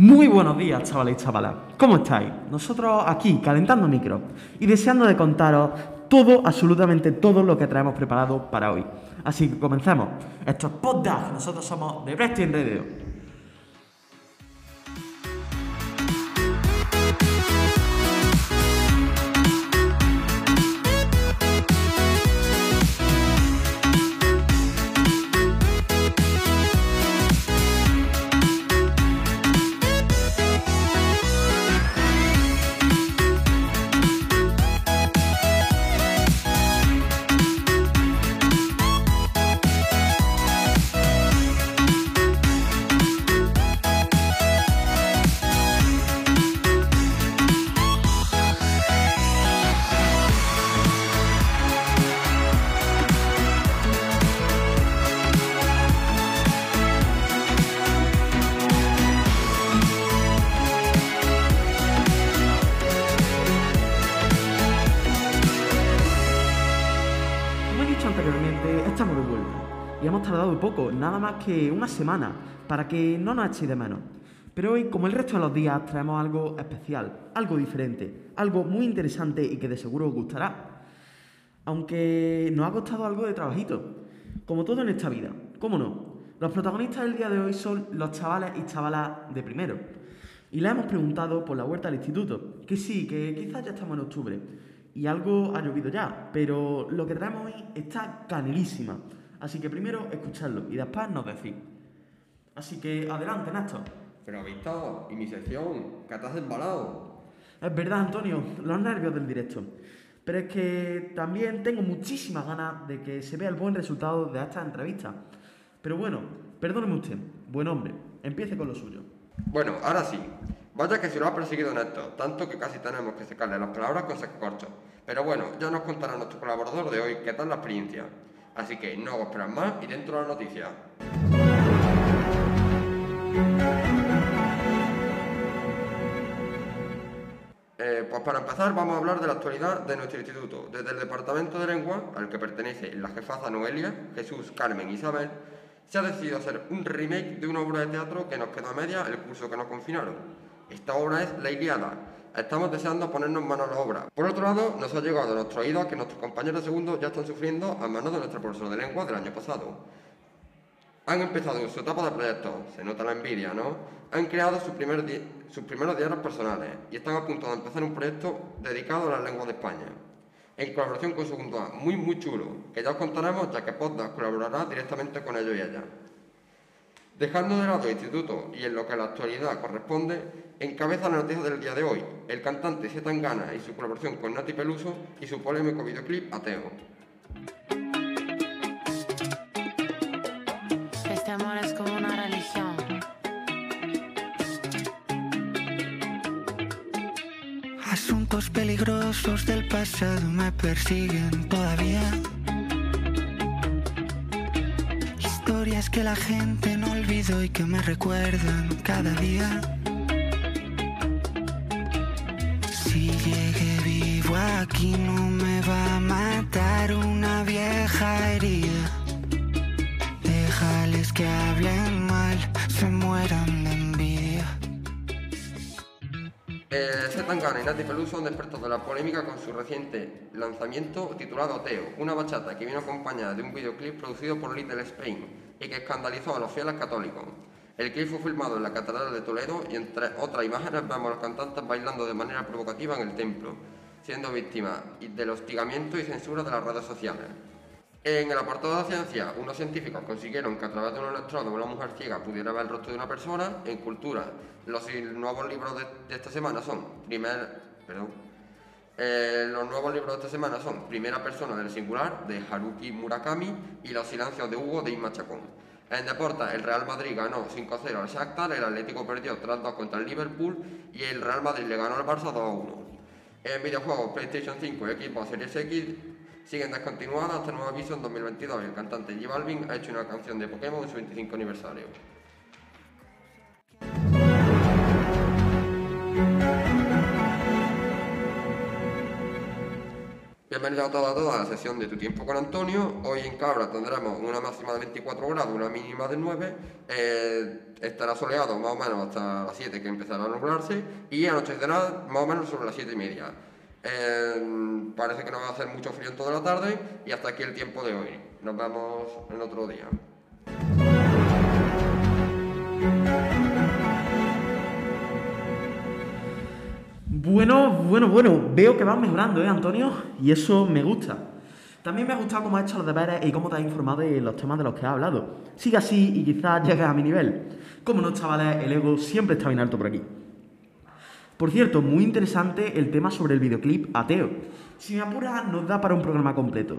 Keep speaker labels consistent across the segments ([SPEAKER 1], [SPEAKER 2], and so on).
[SPEAKER 1] Muy buenos días, chavales y chavalas. ¿Cómo estáis? Nosotros aquí, calentando micro y deseando de contaros todo, absolutamente todo lo que traemos preparado para hoy. Así que comencemos. Esto es Poddag. Nosotros somos de Preston Radio. Poco, nada más que una semana, para que no nos echéis de menos. Pero hoy, como el resto de los días, traemos algo especial, algo diferente, algo muy interesante y que de seguro os gustará. Aunque nos ha costado algo de trabajito, como todo en esta vida, ¿cómo no? Los protagonistas del día de hoy son los chavales y chavalas de primero. Y le hemos preguntado por la huerta del instituto, que sí, que quizás ya estamos en octubre, y algo ha llovido ya, pero lo que traemos hoy está canelísima. Así que primero escuchadlo y después nos decís. Así que adelante, Néstor.
[SPEAKER 2] Pero Víctor, ¿y mi sección? ¿Qué te has embalado?
[SPEAKER 1] Es verdad, Antonio, los nervios del directo. Pero es que también tengo muchísimas ganas de que se vea el buen resultado de esta entrevista. Pero bueno, perdóneme usted, buen hombre, empiece con lo suyo.
[SPEAKER 2] Bueno, ahora sí. Vaya que se lo ha perseguido Néstor, tanto que casi tenemos que sacarle las palabras con corcho. Pero bueno, ya nos contará nuestro colaborador de hoy qué tal la experiencia. Así que no hago esperar más y dentro de la noticia. Eh, pues para empezar vamos a hablar de la actualidad de nuestro instituto. Desde el Departamento de Lengua, al que pertenece la jefaza Noelia, Jesús, Carmen y Isabel, se ha decidido hacer un remake de una obra de teatro que nos quedó a media el curso que nos confinaron. Esta obra es La Iliada. Estamos deseando ponernos manos a la obra. Por otro lado, nos ha llegado a nuestro oído que nuestros compañeros de segundo ya están sufriendo a manos de nuestro profesor de lengua del año pasado. Han empezado su etapa de proyectos, se nota la envidia, ¿no? Han creado sus, primer sus primeros diarios personales y están a punto de empezar un proyecto dedicado a las lenguas de España, en colaboración con Segundo A, muy muy chulo, que ya os contaremos ya que Poddas colaborará directamente con ellos y ellas. Dejando de lado el instituto y en lo que a la actualidad corresponde, encabeza la noticia del día de hoy, el cantante Zetangana y su colaboración con Nati Peluso y su polémico videoclip Ateo.
[SPEAKER 3] Este amor es como una religión.
[SPEAKER 4] Asuntos peligrosos del pasado me persiguen todavía. Historias que la gente no olvidó y que me recuerdan cada día. Si llegué vivo aquí no me va a matar una vieja herida. Déjales que hablen
[SPEAKER 2] Eh, Zetangana y Nati Peluso han despertado la polémica con su reciente lanzamiento titulado Ateo, una bachata que vino acompañada de un videoclip producido por Little Spain y que escandalizó a los fieles católicos. El clip fue filmado en la Catedral de Toledo y entre otras imágenes vemos a los cantantes bailando de manera provocativa en el templo, siendo víctimas del hostigamiento y censura de las redes sociales. En el apartado de ciencia, unos científicos consiguieron que a través de un electrodo una mujer ciega pudiera ver el rostro de una persona. En cultura, los nuevos libros de, esta semana son primer, perdón, eh, los nuevos libros de esta semana son Primera persona del singular de Haruki Murakami y Los silencios de Hugo de Inma Chacón. En deportes, el Real Madrid ganó 5-0 al Shakhtar, el Atlético perdió 3-2 contra el Liverpool y el Real Madrid le ganó al Barça 2-1. En videojuegos, PlayStation 5 y Xbox Series X siguen descontinuadas hasta nuevo aviso en 2022 y el cantante J Balvin ha hecho una canción de Pokémon en su 25 aniversario. Bienvenidos a todas a la sesión de Tu Tiempo con Antonio. Hoy en Cabra tendremos una máxima de 24 grados, una mínima de 9. Eh, estará soleado más o menos hasta las 7 que empezará a nublarse y anochecerá más o menos sobre las 7 y media. Eh, parece que no va a hacer mucho frío en toda la tarde y hasta aquí el tiempo de hoy. Nos vemos en otro día.
[SPEAKER 1] Bueno, bueno, bueno, veo que vas mejorando, ¿eh, Antonio? Y eso me gusta. También me ha gustado cómo has hecho los deberes y cómo te has informado de los temas de los que has hablado. Sigue así y quizás llegues a mi nivel. Como no, chavales, el ego siempre está bien alto por aquí. Por cierto, muy interesante el tema sobre el videoclip Ateo. Si me apuras, nos da para un programa completo.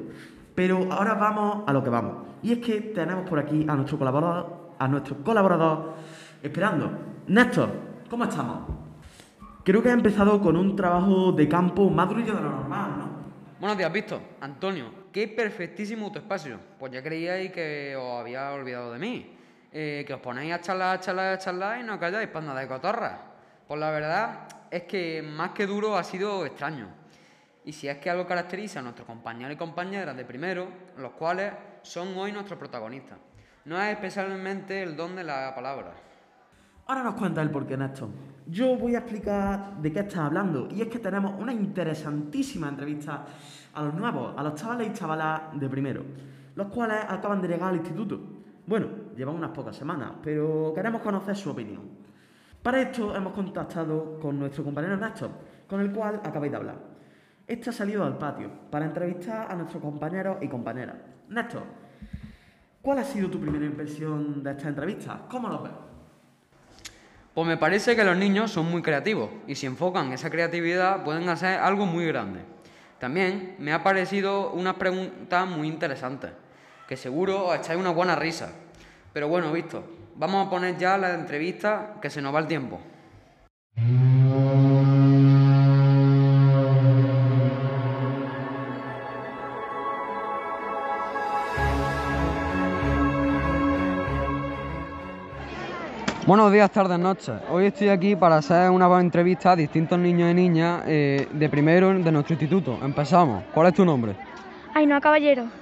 [SPEAKER 1] Pero ahora vamos a lo que vamos. Y es que tenemos por aquí a nuestro colaborador, a nuestro colaborador esperando. Néstor, ¿cómo estamos? Creo que ha empezado con un trabajo de campo más durillo de lo normal, ¿no?
[SPEAKER 5] Buenos días, Víctor. Antonio, qué perfectísimo tu espacio. Pues ya creíais que os había olvidado de mí. Eh, que os ponéis a charlar, a charlar, a charlar y no calláis para nada de cotorra. Pues la verdad es que más que duro ha sido extraño. Y si es que algo caracteriza a nuestros compañeros y compañeras de primero, los cuales son hoy nuestros protagonistas. No es especialmente el don de la palabra.
[SPEAKER 1] Ahora nos cuenta el porqué, Néstor. Yo voy a explicar de qué estás hablando. Y es que tenemos una interesantísima entrevista a los nuevos, a los chavales y chavalas de primero, los cuales acaban de llegar al instituto. Bueno, llevan unas pocas semanas, pero queremos conocer su opinión. Para esto hemos contactado con nuestro compañero Néstor, con el cual acabáis de hablar. Este ha salido al patio para entrevistar a nuestros compañeros y compañeras. Néstor, ¿cuál ha sido tu primera impresión de esta entrevista? ¿Cómo lo ves?
[SPEAKER 5] Pues me parece que los niños son muy creativos y si enfocan esa creatividad pueden hacer algo muy grande. También me ha parecido unas preguntas muy interesantes, que seguro os echáis una buena risa. Pero bueno, visto, vamos a poner ya la entrevista que se nos va el tiempo. Buenos días, tardes, noches. Hoy estoy aquí para hacer una entrevista a distintos niños y niñas eh, de primero de nuestro instituto. Empezamos. ¿Cuál es tu nombre?
[SPEAKER 6] Ainhoa Caballero.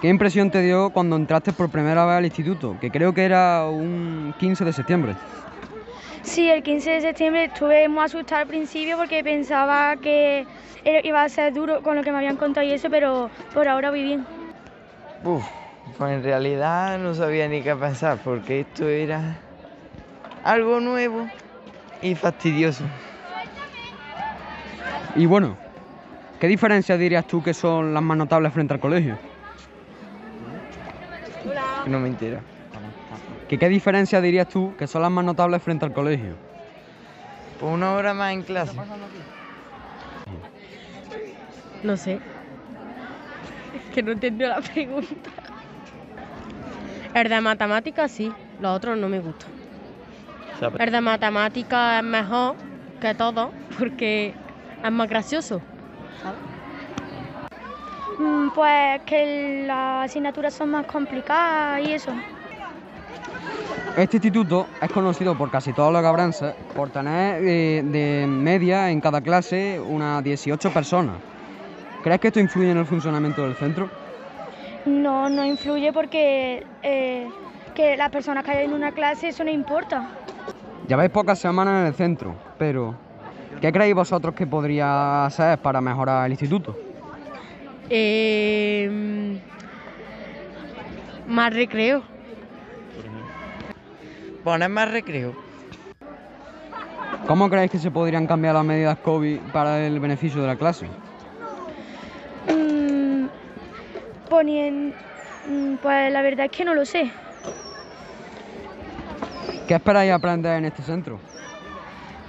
[SPEAKER 5] ¿Qué impresión te dio cuando entraste por primera vez al instituto? Que creo que era un 15 de septiembre.
[SPEAKER 6] Sí, el 15 de septiembre estuve muy asustada al principio porque pensaba que iba a ser duro con lo que me habían contado y eso, pero por ahora voy bien.
[SPEAKER 7] Uf, pues en realidad no sabía ni qué pensar porque esto era algo nuevo y fastidioso.
[SPEAKER 5] Y bueno, ¿qué diferencias dirías tú que son las más notables frente al colegio?
[SPEAKER 7] No me entera.
[SPEAKER 5] ¿Que ¿Qué diferencias dirías tú que son las más notables frente al colegio?
[SPEAKER 7] Pues una hora más en clase.
[SPEAKER 8] No sé. Es que no entiendo la pregunta. El de matemáticas sí, los otros no me gustan. El de matemáticas es mejor que todo porque es más gracioso.
[SPEAKER 6] Mm, Pues que las asignaturas son más complicadas y eso.
[SPEAKER 5] Este instituto es conocido por casi todos los cabrenses por tener eh, de media en cada clase unas 18 personas. ¿Crees que esto influye en el funcionamiento del centro?
[SPEAKER 6] No, no influye porque eh, que las personas que hay en una clase eso no importa.
[SPEAKER 5] Lleváis pocas semanas en el centro, pero ¿qué creéis vosotros que podría hacer para mejorar el instituto?
[SPEAKER 8] Eh, más recreo.
[SPEAKER 7] Poner más recreo.
[SPEAKER 5] ¿Cómo creéis que se podrían cambiar las medidas COVID para el beneficio de la clase?
[SPEAKER 6] Mm, Ponien, mm, pues la verdad es que no lo sé.
[SPEAKER 5] ¿Qué esperáis aprender en este centro?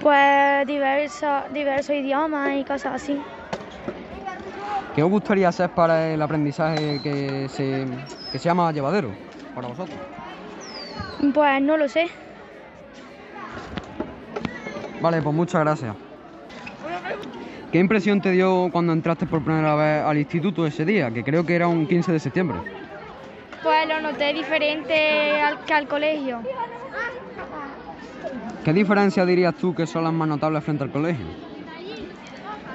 [SPEAKER 6] Pues diversos, diversos idiomas y cosas así.
[SPEAKER 5] ¿Qué os gustaría hacer para el aprendizaje que, se, que sea más llevadero para vosotros?
[SPEAKER 6] Pues no lo sé.
[SPEAKER 5] Vale, pues muchas gracias. ¿Qué impresión te dio cuando entraste por primera vez al instituto ese día? Que creo que era un 15 de septiembre.
[SPEAKER 6] Pues lo noté diferente al, que al colegio.
[SPEAKER 5] ¿Qué diferencia dirías tú que son las más notables frente al colegio?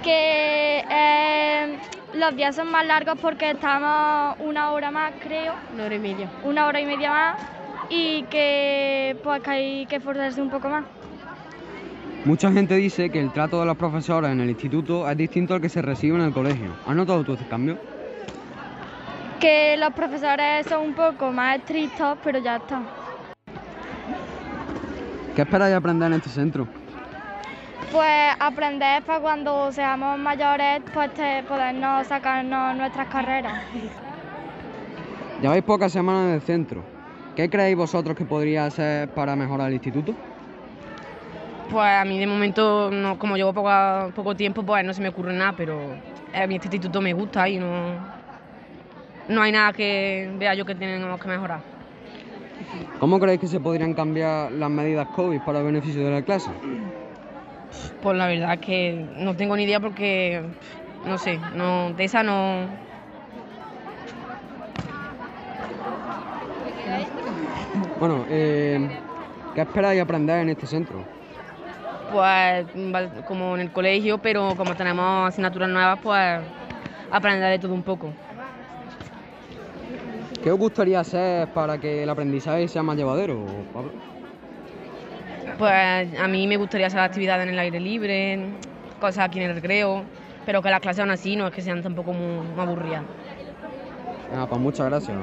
[SPEAKER 6] Que eh, los días son más largos porque estamos una hora más, creo.
[SPEAKER 8] Una hora y media.
[SPEAKER 6] Una hora y media más. Y que pues que hay que esforzarse un poco más.
[SPEAKER 5] Mucha gente dice que el trato de los profesores en el instituto es distinto al que se recibe en el colegio. ¿Has notado tú ese cambio?
[SPEAKER 6] Que los profesores son un poco más estrictos, pero ya está.
[SPEAKER 5] ¿Qué esperáis aprender en este centro?
[SPEAKER 6] Pues aprender para cuando seamos mayores, pues te- podernos sacarnos nuestras carreras.
[SPEAKER 5] Lleváis pocas semanas en el centro. ¿Qué creéis vosotros que podría hacer para mejorar el instituto?
[SPEAKER 8] Pues a mí de momento, no, como llevo poco, poco tiempo, pues no se me ocurre nada, pero a mí este instituto me gusta y no, no hay nada que vea yo que tenemos que mejorar.
[SPEAKER 5] ¿Cómo creéis que se podrían cambiar las medidas COVID para el beneficio de la clase?
[SPEAKER 8] Pues la verdad es que no tengo ni idea porque, no sé, no, de esa no...
[SPEAKER 5] Bueno, eh, ¿qué esperáis aprender en este centro?
[SPEAKER 8] Pues como en el colegio, pero como tenemos asignaturas nuevas, pues aprender de todo un poco.
[SPEAKER 5] ¿Qué os gustaría hacer para que el aprendizaje sea más llevadero, Pablo?
[SPEAKER 8] Pues a mí me gustaría hacer actividades en el aire libre, cosas aquí en el recreo, pero que las clases aún así no es que sean tampoco muy, aburridas.
[SPEAKER 5] Ah, pues muchas gracias.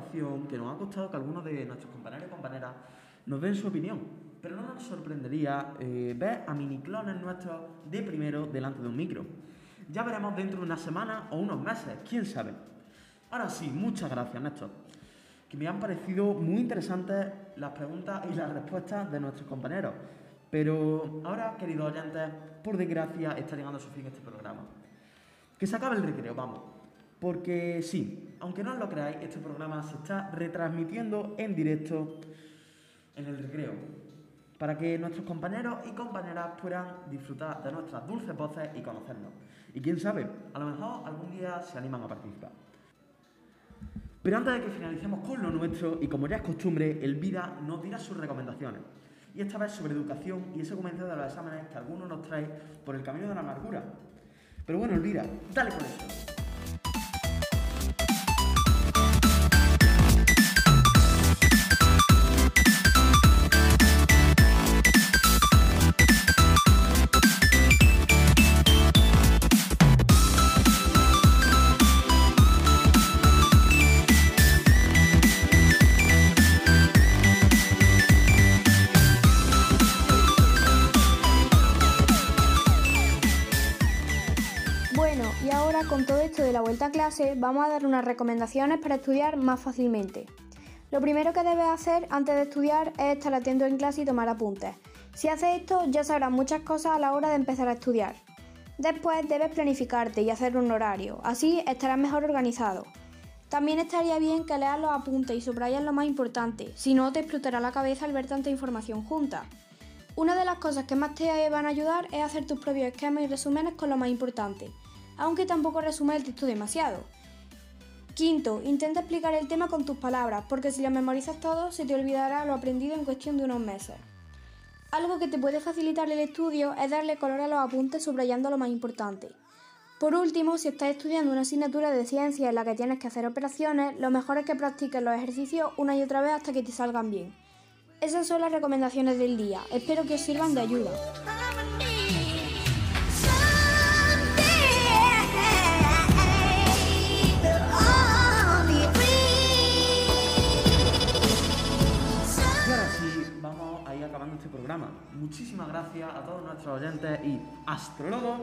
[SPEAKER 1] Grabación que nos ha costado que algunos de nuestros compañeros y compañeras nos den su opinión. Pero no nos sorprendería eh, ver a miniclones nuestros de primero delante de un micro. Ya veremos dentro de una semana o unos meses, quién sabe. Ahora sí, muchas gracias, Néstor. Que me han parecido muy interesantes las preguntas y las respuestas de nuestros compañeros. Pero ahora, queridos oyentes, por desgracia está llegando a su fin este programa. Que se acabe el recreo, vamos. Porque sí, aunque no os lo creáis, este programa se está retransmitiendo en directo en el recreo. Para que nuestros compañeros y compañeras puedan disfrutar de nuestras dulces voces y conocernos. Y quién sabe, a lo mejor algún día se animan a participar. Pero antes de que finalicemos con lo nuestro, y como ya es costumbre, Elvira nos dirá sus recomendaciones. Y esta vez sobre educación y ese comentario de los exámenes que algunos nos trae por el camino de la amargura. Pero bueno, Elvira, dale con eso.
[SPEAKER 9] Vuelta a clase, vamos a dar unas recomendaciones para estudiar más fácilmente. Lo primero que debes hacer antes de estudiar es estar atento en clase y tomar apuntes. Si haces esto, ya sabrás muchas cosas a la hora de empezar a estudiar. Después debes planificarte y hacer un horario, así estarás mejor organizado. También estaría bien que leas los apuntes y subrayas lo más importante, si no te explotará la cabeza al ver tanta información junta. Una de las cosas que más te van a ayudar es hacer tus propios esquemas y resúmenes con lo más importante, aunque tampoco resume el texto demasiado. Quinto, intenta explicar el tema con tus palabras, porque si lo memorizas todo, se te olvidará lo aprendido en cuestión de unos meses. Algo que te puede facilitar el estudio es darle color a los apuntes subrayando lo más importante. Por último, si estás estudiando una asignatura de ciencia en la que tienes que hacer operaciones, lo mejor es que practiques los ejercicios una y otra vez hasta que te salgan bien. Esas son las recomendaciones del día. Espero que os sirvan de ayuda.
[SPEAKER 1] Acabando este programa. Muchísimas gracias a todos nuestros oyentes y astrólogos